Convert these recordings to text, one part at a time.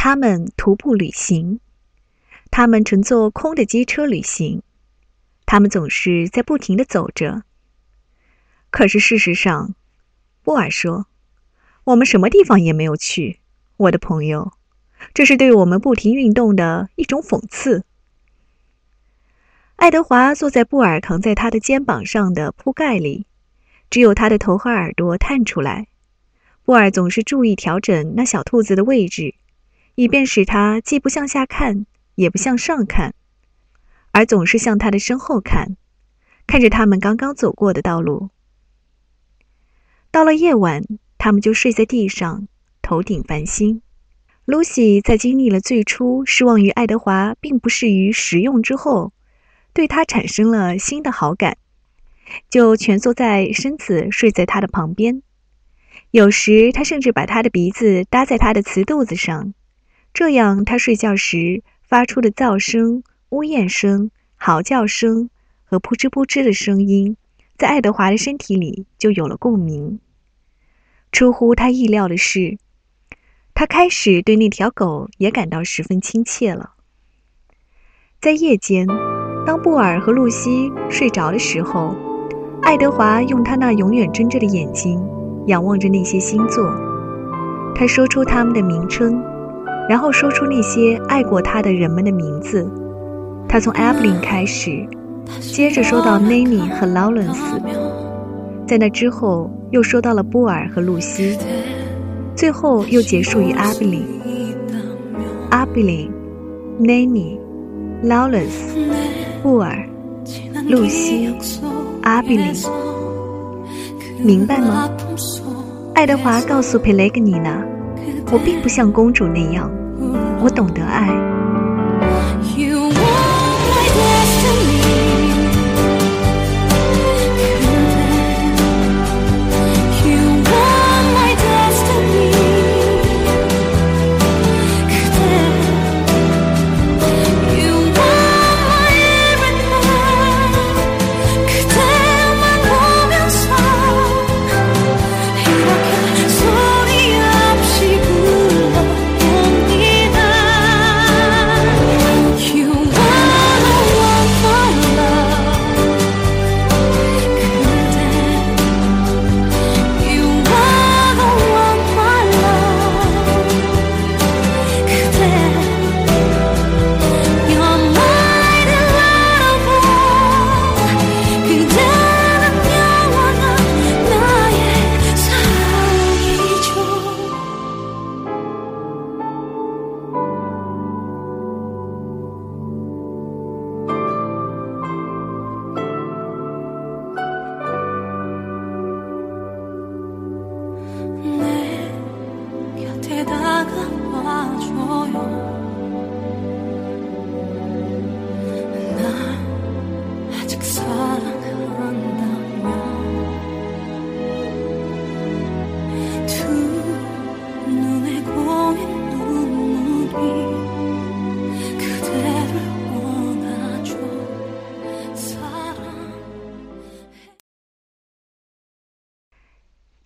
他们徒步旅行，他们乘坐空的机车旅行，他们总是在不停的走着。可是事实上，布尔说：“我们什么地方也没有去，我的朋友。这是对我们不停运动的一种讽刺。”爱德华坐在布尔扛在他的肩膀上的铺盖里，只有他的头和耳朵探出来。布尔总是注意调整那小兔子的位置，以便使他既不向下看，也不向上看，而总是向他的身后看，看着他们刚刚走过的道路。到了夜晚，他们就睡在地上，头顶繁星。露西在经历了最初失望于爱德华并不适于食用之后。对他产生了新的好感，就蜷缩在身子睡在他的旁边。有时他甚至把他的鼻子搭在他的瓷肚子上，这样他睡觉时发出的噪声、呜咽声、嚎叫声和扑哧扑哧的声音，在爱德华的身体里就有了共鸣。出乎他意料的是，他开始对那条狗也感到十分亲切了。在夜间。当布尔和露西睡着的时候，爱德华用他那永远睁着的眼睛仰望着那些星座。他说出他们的名称，然后说出那些爱过他的人们的名字。他从 Evelyn 开始，接着说到 Nanny 和 Lawrence，在那之后又说到了布尔和露西，最后又结束于 Evelyn。Evelyn、Nanny、Lawrence。布尔、露西、阿比林，明白吗？爱德华告诉佩雷格尼娜：“我并不像公主那样，我懂得爱。”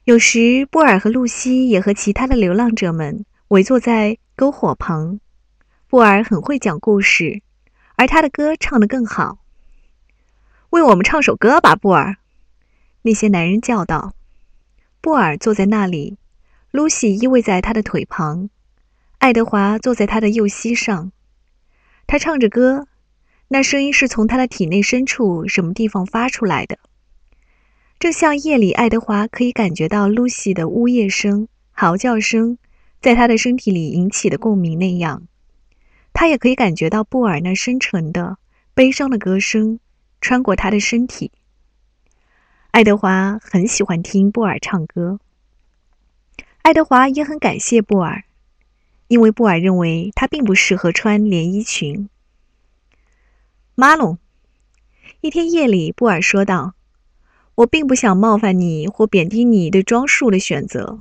有时，波尔和露西也和其他的流浪者们围坐在篝火旁。波尔很会讲故事，而他的歌唱得更好。为我们唱首歌吧，布尔！那些男人叫道。布尔坐在那里，露西依偎在他的腿旁，爱德华坐在他的右膝上。他唱着歌，那声音是从他的体内深处什么地方发出来的。正像夜里，爱德华可以感觉到露西的呜咽声、嚎叫声在他的身体里引起的共鸣那样，他也可以感觉到布尔那深沉的、悲伤的歌声穿过他的身体。爱德华很喜欢听布尔唱歌。爱德华也很感谢布尔，因为布尔认为他并不适合穿连衣裙。马龙，一天夜里，布尔说道。我并不想冒犯你或贬低你对装束的选择，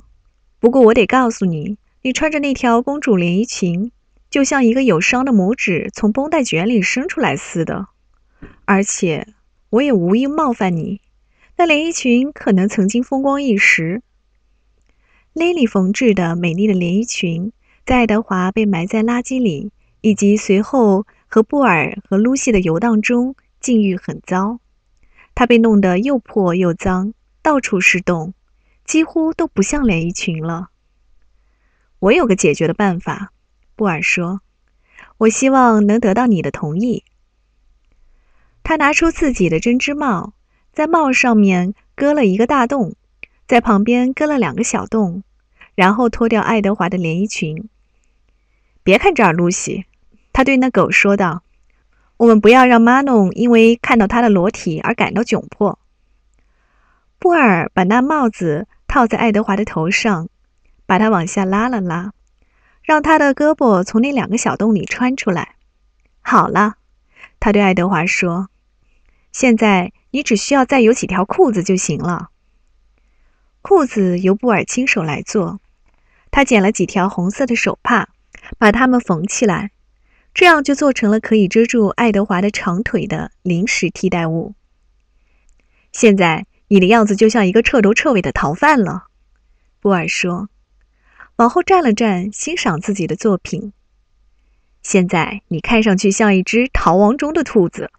不过我得告诉你，你穿着那条公主连衣裙，就像一个有伤的拇指从绷带卷里伸出来似的。而且，我也无意冒犯你，那连衣裙可能曾经风光一时。莉莉缝制的美丽的连衣裙在爱德华被埋在垃圾里，以及随后和布尔和露西的游荡中，境遇很糟。他被弄得又破又脏，到处是洞，几乎都不像连衣裙了。我有个解决的办法，布尔说：“我希望能得到你的同意。”他拿出自己的针织帽，在帽上面割了一个大洞，在旁边割了两个小洞，然后脱掉爱德华的连衣裙。别看这儿，露西，他对那狗说道：“我们不要让马农因为看到他的裸体而感到窘迫。”布尔把那帽子套在爱德华的头上，把他往下拉了拉，让他的胳膊从那两个小洞里穿出来。好了，他对爱德华说：“现在你只需要再有几条裤子就行了。”裤子由布尔亲手来做，他剪了几条红色的手帕。把它们缝起来，这样就做成了可以遮住爱德华的长腿的临时替代物。现在你的样子就像一个彻头彻尾的逃犯了，布尔说，往后站了站，欣赏自己的作品。现在你看上去像一只逃亡中的兔子。